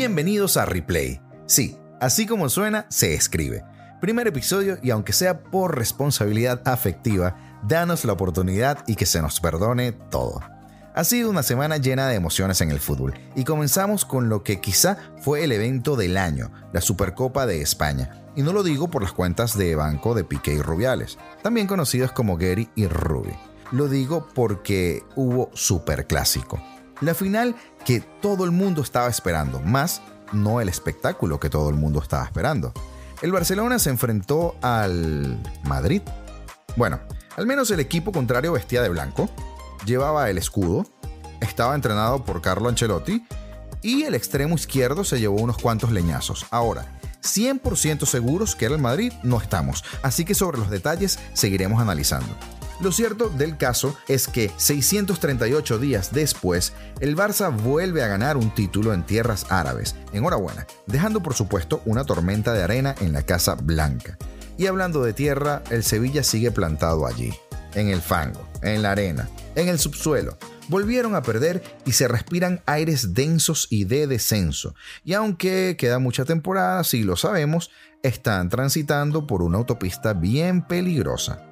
Bienvenidos a Replay. Sí, así como suena, se escribe. Primer episodio y aunque sea por responsabilidad afectiva, danos la oportunidad y que se nos perdone todo. Ha sido una semana llena de emociones en el fútbol y comenzamos con lo que quizá fue el evento del año, la Supercopa de España. Y no lo digo por las cuentas de banco de Piqué y Rubiales, también conocidos como Gary y Ruby. Lo digo porque hubo superclásico. La final que todo el mundo estaba esperando, más no el espectáculo que todo el mundo estaba esperando. El Barcelona se enfrentó al Madrid. Bueno, al menos el equipo contrario vestía de blanco, llevaba el escudo, estaba entrenado por Carlo Ancelotti y el extremo izquierdo se llevó unos cuantos leñazos. Ahora, 100% seguros que era el Madrid no estamos, así que sobre los detalles seguiremos analizando. Lo cierto del caso es que 638 días después, el Barça vuelve a ganar un título en tierras árabes. Enhorabuena, dejando por supuesto una tormenta de arena en la Casa Blanca. Y hablando de tierra, el Sevilla sigue plantado allí, en el fango, en la arena, en el subsuelo. Volvieron a perder y se respiran aires densos y de descenso. Y aunque queda mucha temporada, si lo sabemos, están transitando por una autopista bien peligrosa.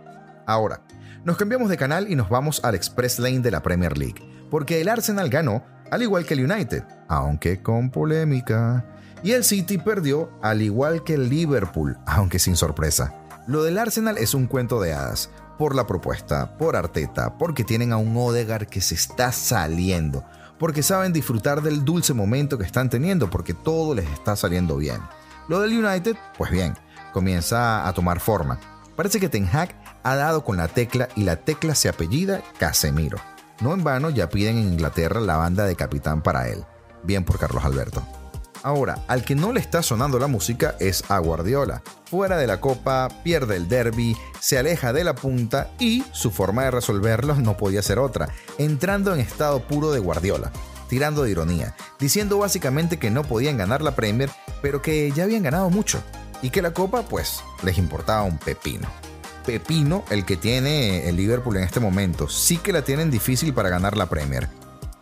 Ahora, nos cambiamos de canal y nos vamos al Express Lane de la Premier League, porque el Arsenal ganó, al igual que el United, aunque con polémica. Y el City perdió, al igual que el Liverpool, aunque sin sorpresa. Lo del Arsenal es un cuento de hadas, por la propuesta, por Arteta, porque tienen a un Odegaard que se está saliendo, porque saben disfrutar del dulce momento que están teniendo, porque todo les está saliendo bien. Lo del United, pues bien, comienza a tomar forma. Parece que Ten Hag ha dado con la tecla y la tecla se apellida Casemiro. No en vano ya piden en Inglaterra la banda de capitán para él. Bien por Carlos Alberto. Ahora, al que no le está sonando la música es a Guardiola. Fuera de la copa, pierde el derby, se aleja de la punta y su forma de resolverlo no podía ser otra, entrando en estado puro de Guardiola, tirando de ironía, diciendo básicamente que no podían ganar la Premier, pero que ya habían ganado mucho y que la copa pues les importaba un pepino pepino el que tiene el Liverpool en este momento. Sí que la tienen difícil para ganar la Premier.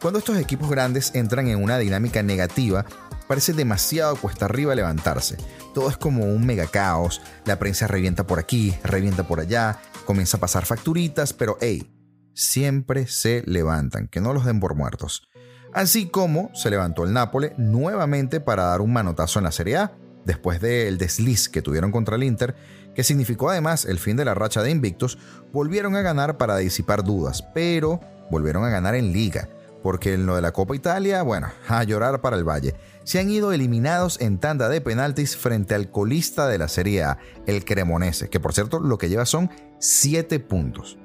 Cuando estos equipos grandes entran en una dinámica negativa, parece demasiado cuesta arriba levantarse. Todo es como un mega caos, la prensa revienta por aquí, revienta por allá, comienza a pasar facturitas, pero hey, siempre se levantan, que no los den por muertos. Así como se levantó el Nápoles nuevamente para dar un manotazo en la Serie A, después del desliz que tuvieron contra el Inter que significó además el fin de la racha de invictos, volvieron a ganar para disipar dudas, pero volvieron a ganar en liga, porque en lo de la Copa Italia, bueno, a llorar para el Valle. Se han ido eliminados en tanda de penaltis frente al colista de la Serie A, el Cremonese, que por cierto lo que lleva son 7 puntos.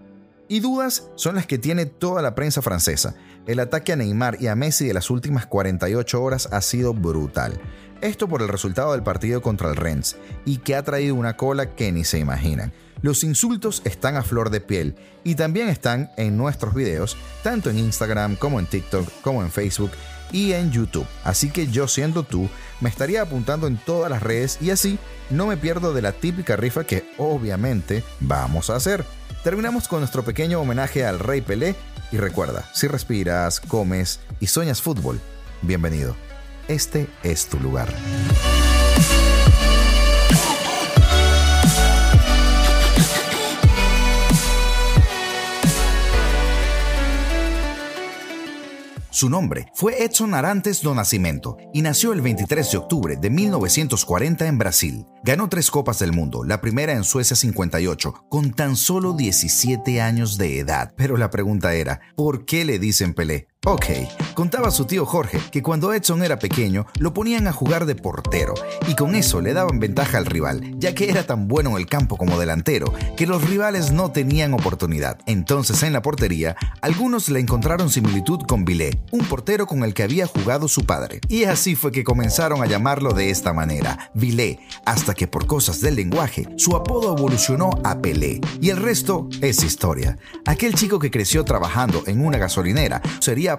Y dudas son las que tiene toda la prensa francesa. El ataque a Neymar y a Messi de las últimas 48 horas ha sido brutal. Esto por el resultado del partido contra el Rennes y que ha traído una cola que ni se imaginan. Los insultos están a flor de piel y también están en nuestros videos, tanto en Instagram como en TikTok, como en Facebook y en YouTube. Así que yo siendo tú, me estaría apuntando en todas las redes y así no me pierdo de la típica rifa que obviamente vamos a hacer. Terminamos con nuestro pequeño homenaje al Rey Pelé y recuerda, si respiras, comes y sueñas fútbol, bienvenido este es tu lugar. Su nombre fue Edson Arantes do Nascimento y nació el 23 de octubre de 1940 en Brasil. Ganó tres Copas del Mundo, la primera en Suecia 58, con tan solo 17 años de edad. Pero la pregunta era, ¿por qué le dicen Pelé? Ok, contaba su tío Jorge que cuando Edson era pequeño lo ponían a jugar de portero y con eso le daban ventaja al rival, ya que era tan bueno en el campo como delantero que los rivales no tenían oportunidad. Entonces en la portería, algunos le encontraron similitud con Vilé, un portero con el que había jugado su padre. Y así fue que comenzaron a llamarlo de esta manera, Vilé, hasta que por cosas del lenguaje su apodo evolucionó a Pelé. Y el resto es historia. Aquel chico que creció trabajando en una gasolinera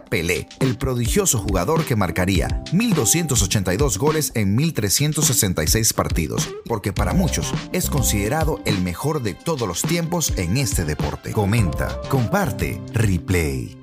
Pelé, el prodigioso jugador que marcaría 1.282 goles en 1.366 partidos, porque para muchos es considerado el mejor de todos los tiempos en este deporte. Comenta, comparte, replay.